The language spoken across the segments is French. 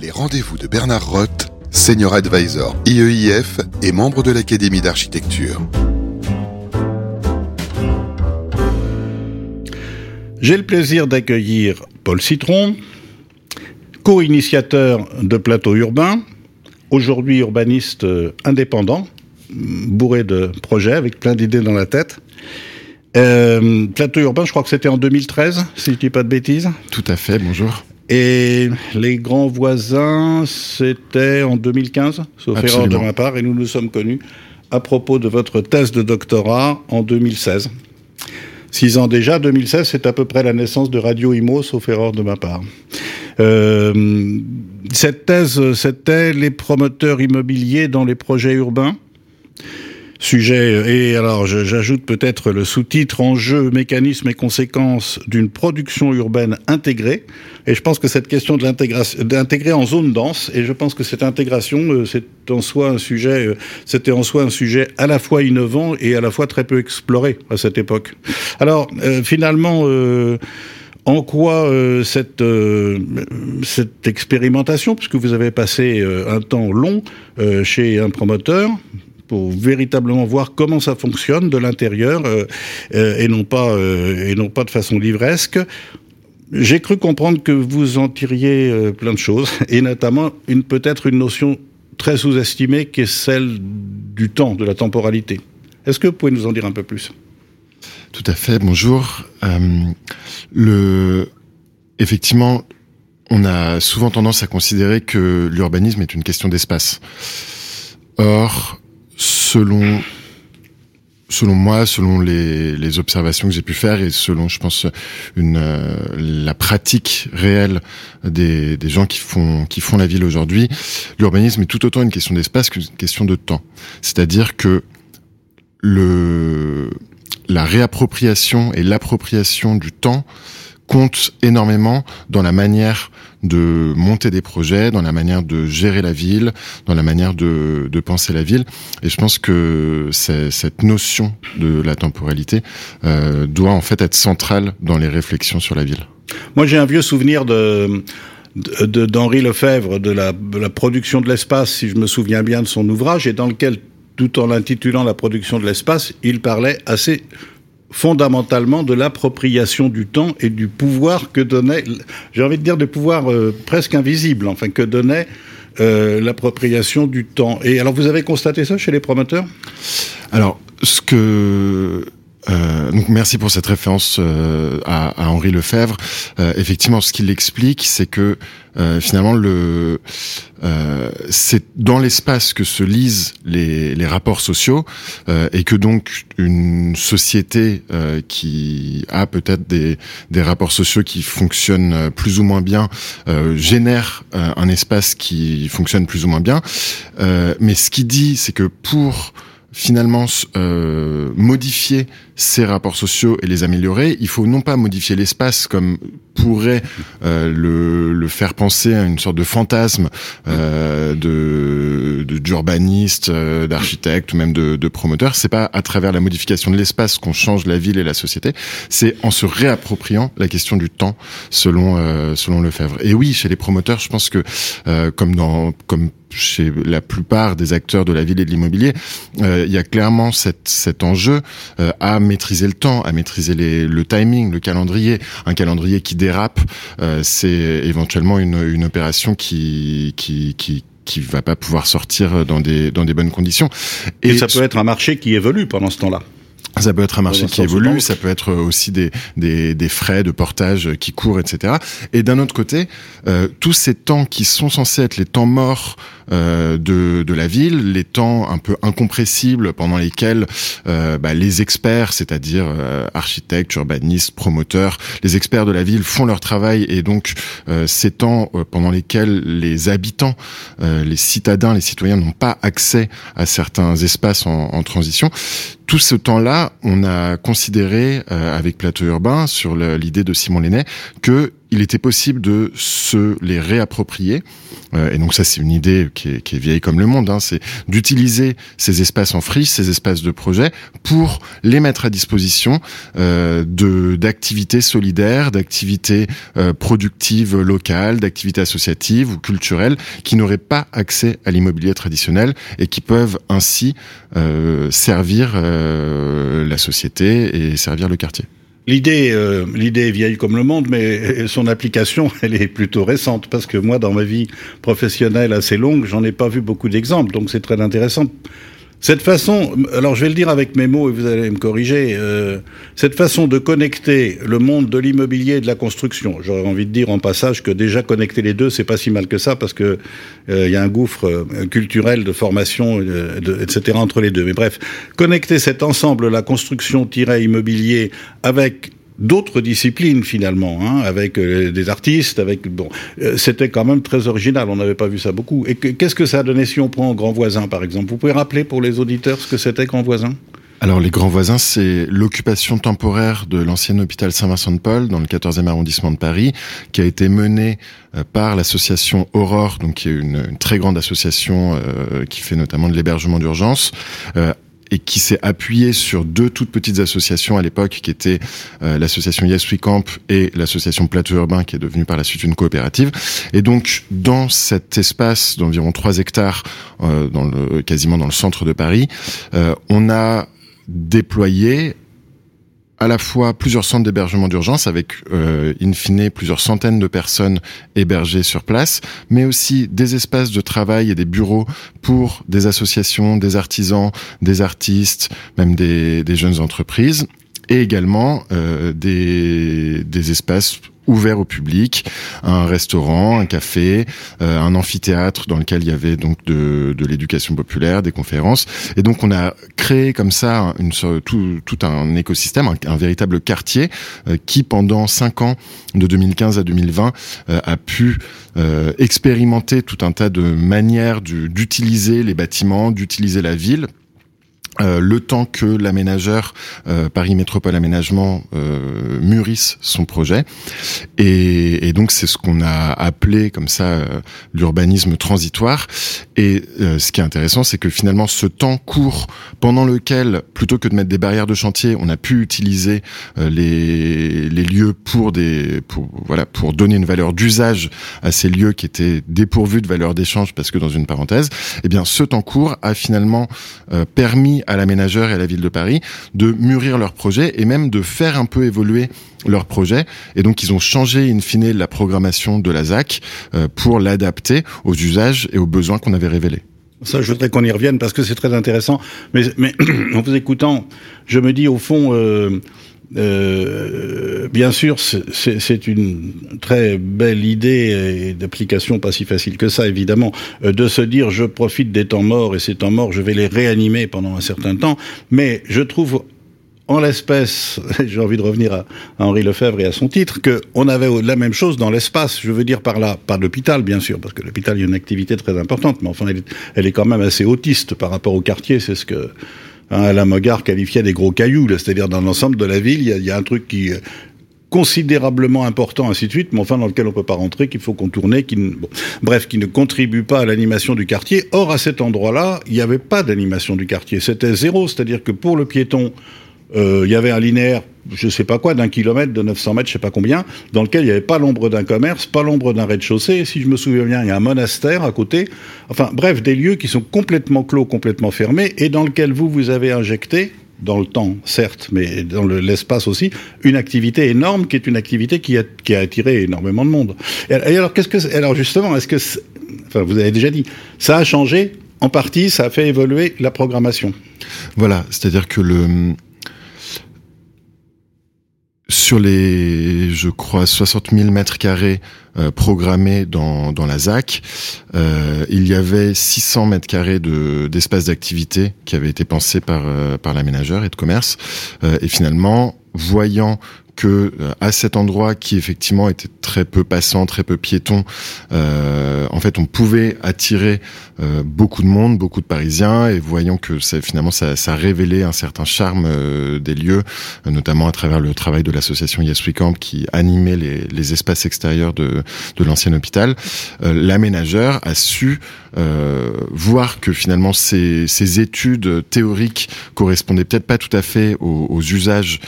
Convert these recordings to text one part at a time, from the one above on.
Les rendez-vous de Bernard Roth, Senior Advisor IEIF et membre de l'Académie d'architecture. J'ai le plaisir d'accueillir Paul Citron, co-initiateur de Plateau Urbain, aujourd'hui urbaniste indépendant, bourré de projets avec plein d'idées dans la tête. Euh, plateau urbain, je crois que c'était en 2013, si je dis pas de bêtises. Tout à fait, bonjour. Et les grands voisins, c'était en 2015, sauf erreur de ma part, et nous nous sommes connus à propos de votre thèse de doctorat en 2016. Six ans déjà, 2016, c'est à peu près la naissance de Radio Imo, sauf erreur de ma part. Euh, cette thèse, c'était les promoteurs immobiliers dans les projets urbains sujet. Et alors, j'ajoute peut-être le sous-titre Enjeux, mécanismes et conséquences d'une production urbaine intégrée. Et je pense que cette question de l'intégration, d'intégrer en zone dense, et je pense que cette intégration, euh, c'est en soi un sujet, euh, c'était en soi un sujet à la fois innovant et à la fois très peu exploré à cette époque. Alors, euh, finalement, en quoi cette, cette expérimentation, puisque vous avez passé un temps long chez un promoteur, pour véritablement voir comment ça fonctionne de l'intérieur euh, euh, et non pas euh, et non pas de façon livresque. J'ai cru comprendre que vous en tiriez plein de choses et notamment une peut-être une notion très sous-estimée qui est celle du temps, de la temporalité. Est-ce que vous pouvez nous en dire un peu plus? Tout à fait. Bonjour. le effectivement, on a souvent tendance à considérer que l'urbanisme est une question d'espace. Or, selon selon moi, selon les, les observations que j'ai pu faire et selon, je pense, une euh, la pratique réelle des, des gens qui font qui font la ville aujourd'hui, l'urbanisme est tout autant une question d'espace qu'une question de temps. C'est-à-dire que le la réappropriation et l'appropriation du temps compte énormément dans la manière de monter des projets, dans la manière de gérer la ville, dans la manière de, penser la ville. Et je pense que cette notion de la temporalité euh, doit en fait être centrale dans les réflexions sur la ville. Moi, j'ai un vieux souvenir de d'Henri Lefebvre, de la, de la production de l'espace, si je me souviens bien de son ouvrage, et dans lequel, tout en l'intitulant La production de l'espace, il parlait assez fondamentalement de l'appropriation du temps et du pouvoir que donnait, j'ai envie de dire de pouvoir euh, presque invisible, enfin que donnait euh, l'appropriation du temps. Et alors vous avez constaté ça chez les promoteurs? Alors ce que euh, donc merci pour cette référence euh, à, à, Henri Lefebvre. Euh, effectivement, ce qu'il explique, c'est que euh, finalement le euh, c'est dans l'espace que se lisent les, les rapports sociaux et que donc une société qui a peut-être des, des rapports sociaux qui fonctionnent plus ou moins bien génère un espace qui fonctionne plus ou moins bien. mais ce qu'il dit, c'est que pour finalement euh, modifier ces rapports sociaux et les améliorer, il faut non pas modifier l'espace comme pourrait euh, le, le, faire penser à une sorte de fantasme euh, de d'urbaniste, euh, d'architecte ou même de, de promoteur. C'est pas à travers la modification de l'espace qu'on change la ville et la société. C'est en se réappropriant la question du temps, selon euh, selon Lefebvre. Et oui, chez les promoteurs, je pense que euh, comme dans comme chez la plupart des acteurs de la ville et de l'immobilier, il y a clairement cette, cet enjeu à maîtriser le temps, à maîtriser les, le timing, le calendrier. Un calendrier qui dérape, euh, c'est éventuellement une, une opération qui, qui, qui qui va pas pouvoir sortir dans des dans des bonnes conditions. Et, Et ça peut être un marché qui évolue pendant ce temps-là. Ça peut être un marché qui évolue, ça peut être aussi des, des, des, frais de portage qui courent, etc. Et d'un autre côté, euh, tous ces temps qui sont censés être les temps morts euh, de, de la ville, les temps un peu incompressibles pendant lesquels euh, bah, les experts, c'est-à-dire euh, architectes, urbanistes, promoteurs, les experts de la ville font leur travail et donc euh, ces temps euh, pendant lesquels les habitants, les citadins, les citoyens n'ont pas accès à certains espaces en, en transition, tout ce temps-là, on a considéré avec Plateau Urbain sur l'idée de Simon Lenné que il était possible de se les réapproprier. Euh, et donc ça, c'est une idée qui est, vieille comme le monde. Hein, c'est d'utiliser ces espaces en friche, ces espaces de projet, pour les mettre à disposition euh, de d'activités solidaires, d'activités euh, productives locales, d'activités associatives ou culturelles qui n'auraient pas accès à l'immobilier traditionnel et qui peuvent ainsi euh, servir la société et servir le quartier. L'idée, euh, l'idée est vieille comme le monde, mais son application, elle est plutôt récente parce que moi, dans ma vie professionnelle assez longue, j'en ai pas vu beaucoup d'exemples, donc c'est très intéressant. Cette façon, alors je vais le dire avec mes mots et vous allez me corriger, euh, cette façon de connecter le monde de l'immobilier et de la construction, j'aurais envie de dire en passage que déjà connecter les deux, c'est pas si mal que ça parce que euh, il y a un gouffre euh, culturel de formation, de, etc. entre les deux. Mais bref, connecter cet ensemble, la construction-immobilier, avec d'autres disciplines finalement, hein, avec euh, des artistes, avec bon, euh, c'était quand même très original. On n'avait pas vu ça beaucoup. Et qu'est-ce que ça a donné si on prend Grand Voisin par exemple? Vous pouvez rappeler pour les auditeurs ce que c'était Grand Voisin? Alors les grands voisins, c'est l'occupation temporaire de l'ancien hôpital Saint-Vincent-de-Paul dans le 14e arrondissement de Paris, qui a été menée euh, par l'association Aurore, donc qui est une, très grande association qui fait notamment de l'hébergement d'urgence, et qui s'est appuyé sur deux toutes petites associations à l'époque, qui étaient euh, l'association Yes We Camp et l'association Plateau Urbain, qui est devenue par la suite une coopérative. Et donc, dans cet espace d'environ 3 hectares, euh, quasiment dans le centre de Paris, euh, on a déployé à la fois plusieurs centres d'hébergement d'urgence avec euh, in fine plusieurs centaines de personnes hébergées sur place, mais aussi des espaces de travail et des bureaux pour des associations, des artisans, des artistes, même des, jeunes entreprises, et également euh, des espaces ouvert au public, un restaurant, un café, euh, un amphithéâtre dans lequel il y avait donc de, de l'éducation populaire, des conférences. Et donc on a créé comme ça une, tout, tout un écosystème, un, véritable quartier euh, qui pendant cinq ans, de 2015 à 2020, euh, a pu expérimenter tout un tas de manières d'utiliser les bâtiments, d'utiliser la ville euh, le temps que l'aménageur euh, Paris Métropole Aménagement euh, mûrisse son projet. Et, et donc c'est ce qu'on a appelé comme ça euh, l'urbanisme transitoire. Et ce qui est intéressant c'est que finalement ce temps court pendant lequel plutôt que de mettre des barrières de chantier on a pu utiliser les, les lieux pour des pour voilà pour donner une valeur d'usage à ces lieux qui étaient dépourvus de valeur d'échange parce que dans une parenthèse eh bien ce temps court a finalement permis à l'aménageur et à la ville de Paris de mûrir leur projet et même de faire un peu évoluer leur projet. Et donc, ils ont changé in fine la programmation de la ZAC euh, pour l'adapter aux usages et aux besoins qu'on avait révélés. Ça, je voudrais qu'on y revienne parce que c'est très intéressant. Mais, mais en vous écoutant, je me dis au fond, euh, euh, bien sûr, c'est une très belle idée et d'application pas si facile que ça, évidemment, euh, de se dire je profite des temps morts et ces temps morts, je vais les réanimer pendant un certain temps. Mais je trouve en l'espèce, j'ai envie de revenir à, Henri Lefebvre et à son titre, qu'on avait la même chose dans l'espace. Je veux dire par là, pas l'hôpital, bien sûr, parce que l'hôpital, il y a une activité très importante, mais enfin, elle elle est quand même assez autiste par rapport au quartier. C'est ce que Hein, Alain qualifiait des gros cailloux, c'est-à-dire dans l'ensemble de la ville, il y, a, un truc qui est considérablement important, ainsi de suite, mais enfin dans lequel on peut pas rentrer, qu'il faut contourner, bref, qui ne contribue pas à l'animation du quartier. Or, à cet endroit-là, il n'y avait pas d'animation du quartier, c'était zéro, c'est-à-dire que pour le piéton, euh, il y avait un linéaire, je sais pas quoi, d'un kilomètre, de 900 mètres, je sais pas combien, dans lequel il n'y avait pas l'ombre d'un commerce, pas l'ombre d'un rez-de-chaussée. Si je me souviens bien, il y a un monastère à côté. Enfin, bref, des lieux qui sont complètement clos, complètement fermés, et dans lequel vous, vous avez injecté, dans le temps, certes, mais dans l'espace aussi, une activité énorme qui est une activité qui a, qui a attiré énormément de monde. Et, alors, qu'est-ce que, alors justement, est-ce que, enfin, vous avez déjà dit, ça a changé en partie, ça a fait évoluer la programmation. Voilà, c'est-à-dire que le, sur les, je crois, 60 000 mètres carrés euh, programmés dans, dans la ZAC, euh, il y avait 600 mètres carrés de, d'espace d'activité qui avaient été pensés par, euh, par l'aménageur et de commerce. et finalement, voyant que euh, à cet endroit qui effectivement était très peu passant, très peu piéton, euh, en fait, on pouvait attirer euh, beaucoup de monde, beaucoup de Parisiens, et voyant que ça, finalement ça, ça révélait un certain charme des lieux, notamment à travers le travail de l'association Yes We Camp qui animait les, les espaces extérieurs de, de l'ancien hôpital, l'aménageur a su voir que finalement ces, ces études théoriques correspondaient peut-être pas tout à fait aux, aux usages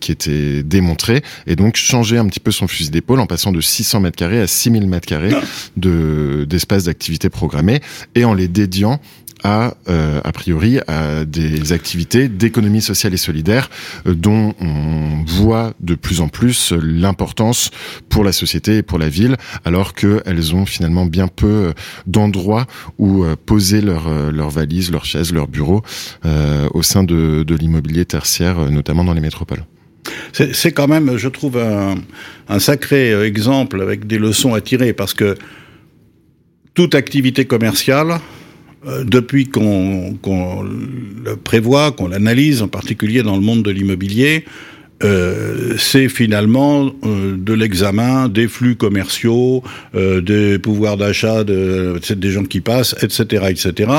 qui étaient démontré, et donc changer un petit peu son fusil d'épaule en passant de 600 mètres carrés à 6000 mètres carrés de d'espace d'activité programmée et en les dédiant à, euh, a priori, à des activités d'économie sociale et solidaire euh, dont on voit de plus en plus l'importance pour la société et pour la ville, alors qu'elles ont finalement bien peu euh, d'endroits où poser leurs leur valises, leurs chaises, leurs bureaux au sein de, de l'immobilier tertiaire, notamment dans les métropoles. C'est quand même, je trouve, un, sacré exemple avec des leçons à tirer, parce que toute activité commerciale, euh, depuis qu'on le prévoit, qu'on l'analyse, en particulier dans le monde de l'immobilier, euh, c'est finalement euh, de l'examen des flux commerciaux, des pouvoirs d'achat de, des gens qui passent, etc., etc.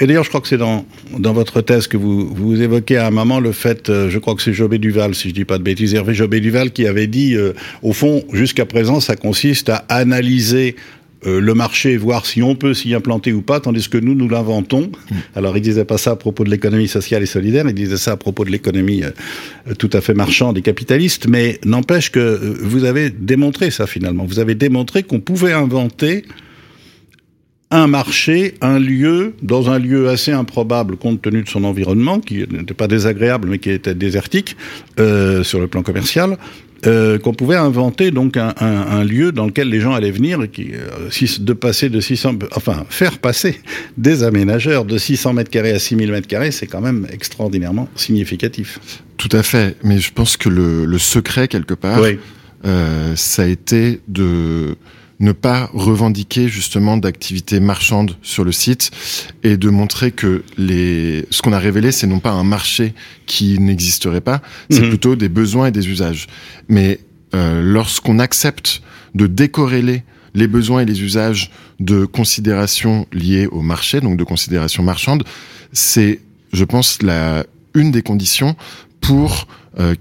Et d'ailleurs, je crois que c'est dans, dans votre thèse que vous, vous évoquez à un moment le fait, euh, je crois que c'est Jobé Duval, si je dis pas de bêtises, Hervé Jobé Duval qui avait dit, euh, au fond, jusqu'à présent, ça consiste à analyser euh, le marché, voir si on peut s'y implanter ou pas, tandis que nous, nous l'inventons. Mm. Alors, il disait pas ça à propos de l'économie sociale et solidaire, il disait ça à propos de l'économie tout à fait marchande et capitaliste, mais n'empêche que vous avez démontré ça finalement. Vous avez démontré qu'on pouvait inventer un marché, un lieu, dans un lieu assez improbable compte tenu de son environnement, qui n'était pas désagréable mais qui était désertique euh, sur le plan commercial, euh, qu'on pouvait inventer donc un, un, un, lieu dans lequel les gens allaient venir et qui euh, de passer de 600 enfin faire passer des aménageurs de 600 mètres carrés à 6000 mètres carrés c'est quand même extraordinairement significatif. Tout à fait. Mais je pense que le, le secret quelque part euh, ça a été de ne pas revendiquer justement d'activités marchandes sur le site et de montrer que les ce qu'on a révélé c'est non pas un marché qui n'existerait pas, c'est mhm. plutôt des besoins et des usages. Mais euh, lorsqu'on accepte de décorréler les besoins et les usages de considérations liées au marché, donc de considérations marchandes, c'est, je pense, la une des conditions pour euh,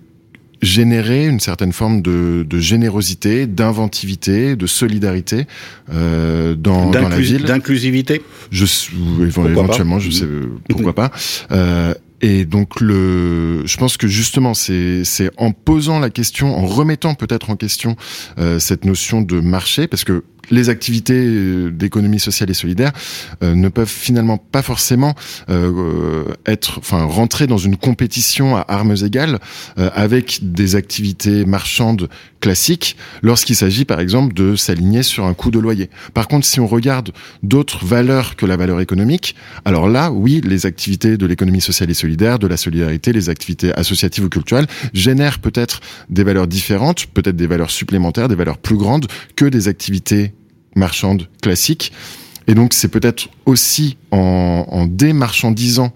générer une certaine forme de, de générosité, d'inventivité, de solidarité euh, dans, dans, la ville. D'inclusivité? Je éventuellement, je sais pourquoi pas. Euh, et donc le, je pense que justement c'est c'est en posant la question, en remettant peut-être en question euh, cette notion de marché, parce que les activités euh, d'économie sociale et solidaire euh, ne peuvent finalement pas forcément euh, être, enfin, rentrer dans une compétition à armes égales avec des activités marchandes classiques lorsqu'il s'agit, par exemple, de s'aligner sur un coût de loyer. Par contre, si on regarde d'autres valeurs que la valeur économique, alors là, oui, les activités de l'économie sociale et solidaire, de la solidarité, les activités associatives ou culturelles génèrent peut-être des valeurs différentes, peut-être des valeurs supplémentaires, des valeurs plus grandes que des activités marchande classique. Et donc c'est peut-être aussi en, démarchandisant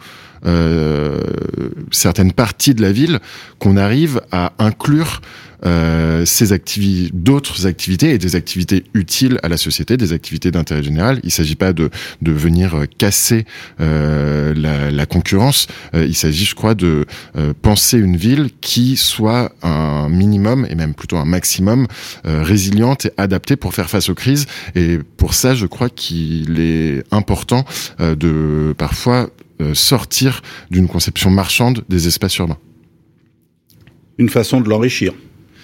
certaines parties de la ville qu'on arrive à inclure euh, ces activités, d'autres activités et des activités utiles à la société, des activités d'intérêt général. Il ne s'agit pas de, de venir casser euh, la, la, concurrence. Euh, il s'agit, je crois, de euh, penser une ville qui soit un minimum et même plutôt un maximum euh, résiliente et adaptée pour faire face aux crises. Et pour ça, je crois qu'il est important de parfois sortir d'une conception marchande des espaces urbains. Une façon de l'enrichir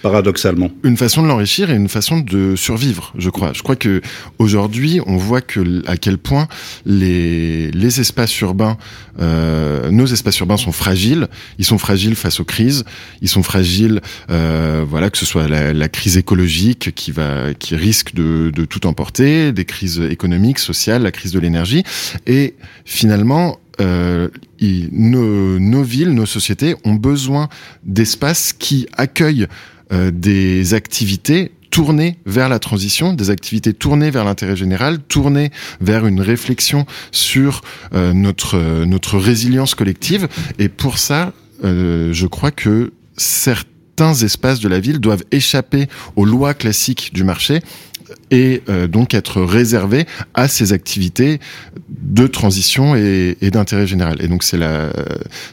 paradoxalement. Une façon de l'enrichir et une façon de survivre, je crois. Je crois que aujourd'hui, on voit que à quel point les les espaces urbains, euh, nos espaces urbains sont fragiles. Ils sont fragiles face aux crises. Ils sont fragiles, euh, voilà, que ce soit la, la, crise écologique qui va, qui risque de, de tout emporter, des crises économiques, sociales, la crise de l'énergie, et finalement, euh, nos, nos, villes, nos sociétés ont besoin d'espaces qui accueillent euh, des activités tournées vers la transition, des activités tournées vers l'intérêt général, tournées vers une réflexion sur euh, notre notre résilience collective. Et pour ça, euh, je crois que certains certains espaces de la ville doivent échapper aux lois classiques du marché et euh, donc être réservés à ces activités de transition et, d'intérêt général. Et donc c'est la,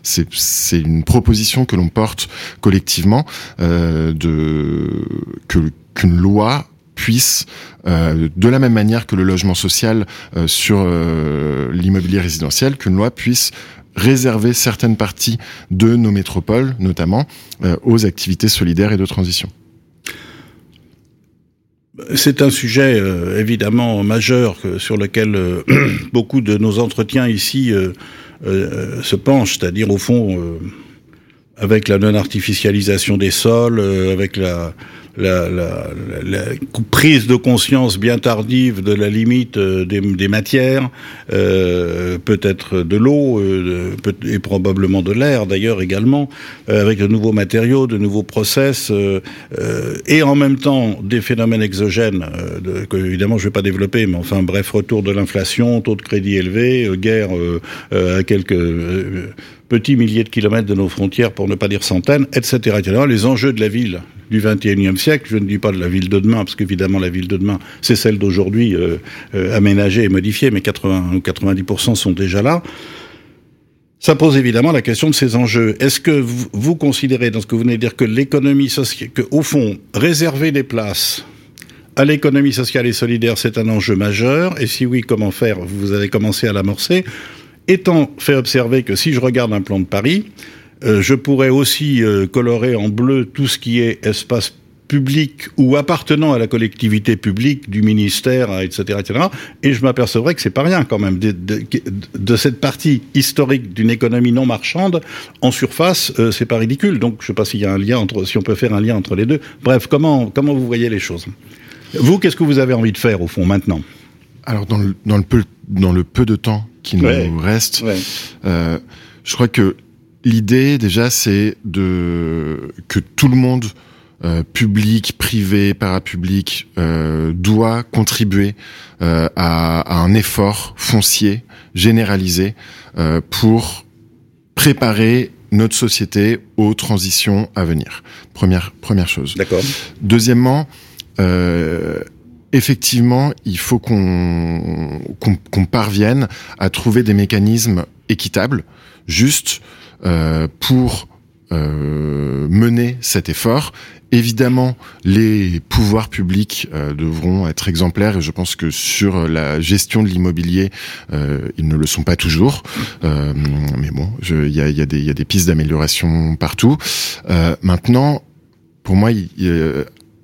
c'est, une proposition que l'on porte collectivement euh, de que qu'une loi puisse, euh, de la même manière que le logement social euh, sur l'immobilier résidentiel, qu'une loi puisse réserver certaines parties de nos métropoles, notamment, aux activités solidaires et de transition. C'est un sujet évidemment majeur sur lequel beaucoup de nos entretiens ici se penchent, c'est-à-dire au fond avec la non-artificialisation des sols, avec la, la, la, la, prise de conscience bien tardive de la limite euh, des, des matières, euh, peut-être de l'eau euh, et probablement de l'air d'ailleurs également, euh, avec de nouveaux matériaux, de nouveaux process, euh, et en même temps des phénomènes exogènes que évidemment je ne vais pas développer, mais enfin bref, retour de l'inflation, taux de crédit élevé, guerre à quelques petits milliers de kilomètres de nos frontières, pour ne pas dire centaines, etc. etc. Les enjeux de la ville du XXIe siècle, je ne dis pas de la ville de demain, parce qu'évidemment la ville de demain, c'est celle d'aujourd'hui euh, euh, aménagée et modifiée, mais 80 ou 90% sont déjà là. Ça pose évidemment la question de ces enjeux. Est-ce que vous, considérez, dans ce que vous venez de dire, que l'économie sociale, que au fond, réserver des places à l'économie sociale et solidaire, c'est un enjeu majeur? Et si oui, comment faire? Vous avez commencé à l'amorcer étant fait observer que si je regarde un plan de Paris, euh, je pourrais aussi euh, colorer en bleu tout ce qui est espace public ou appartenant à la collectivité publique du ministère, etc., etc. Et je m'apercevrais que c'est pas rien quand même de, cette partie historique d'une économie non marchande en surface, euh, c'est pas ridicule. Donc je sais pas s'il y a un lien entre, si on peut faire un lien entre les deux. Bref, comment comment vous voyez les choses? Vous, qu'est-ce que vous avez envie de faire au fond maintenant? Alors dans le peu dans le peu de temps qui nous reste. Euh, je crois que l'idée déjà c'est de que tout le monde euh, public, privé, parapublic, euh, doit contribuer euh, à, à, un effort foncier généralisé pour préparer notre société aux transitions à venir. Première première chose. D'accord. Deuxièmement, effectivement, il faut qu'on parvienne à trouver des mécanismes équitables, justes, euh, pour euh, mener cet effort. Évidemment, les pouvoirs publics euh, devront être exemplaires et je pense que sur la gestion de l'immobilier, ils ne le sont pas toujours. Mais bon, il y a, y, a des pistes d'amélioration partout. Maintenant, pour moi,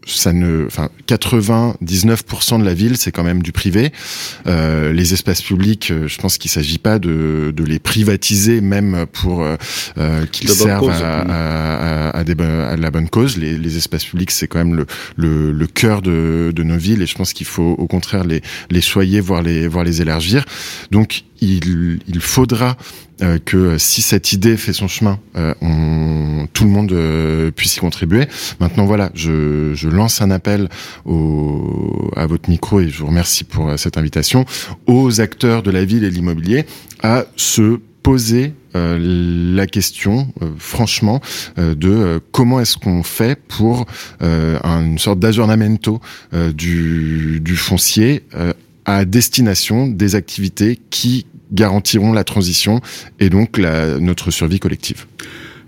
ça ne, enfin, 99% de la ville, c'est quand même du privé. Euh, les espaces publics, euh, je pense qu'il s'agit pas de, de les privatiser, même pour euh, euh qu'ils servent à, à, à, des, à, la bonne cause. Les, les espaces publics, c'est quand même le, le, le cœur de, de, nos villes, et je pense qu'il faut au contraire les, les soyer, voire les, voire les élargir. Donc, il, il faudra euh, que si cette idée fait son chemin, euh, on, tout le monde euh, puisse y contribuer. Maintenant, voilà, je, je lance un appel au, à votre micro et je vous remercie pour euh, cette invitation aux acteurs de la ville et de l'immobilier à se poser euh, la question, euh, franchement, euh, de comment est-ce qu'on fait pour une sorte d'aggiornamento du, du foncier à destination des activités qui garantiront la transition et donc la, notre survie collective.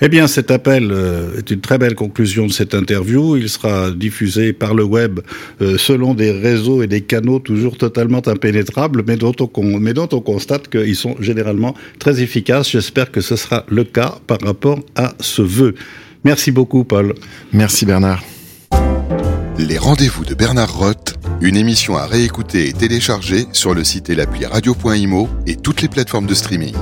Eh bien, cet appel euh, est une très belle conclusion de cette interview. Il sera diffusé par le web euh, selon des réseaux et des canaux toujours totalement impénétrables, mais dont on, mais dont on constate qu'ils sont généralement très efficaces. J'espère que ce sera le cas par rapport à ce vœu. Merci beaucoup, Paul. Merci, Bernard. Les rendez-vous de Bernard Roth, une émission à réécouter et télécharger sur le site et l'appli radio.imo et toutes les plateformes de streaming.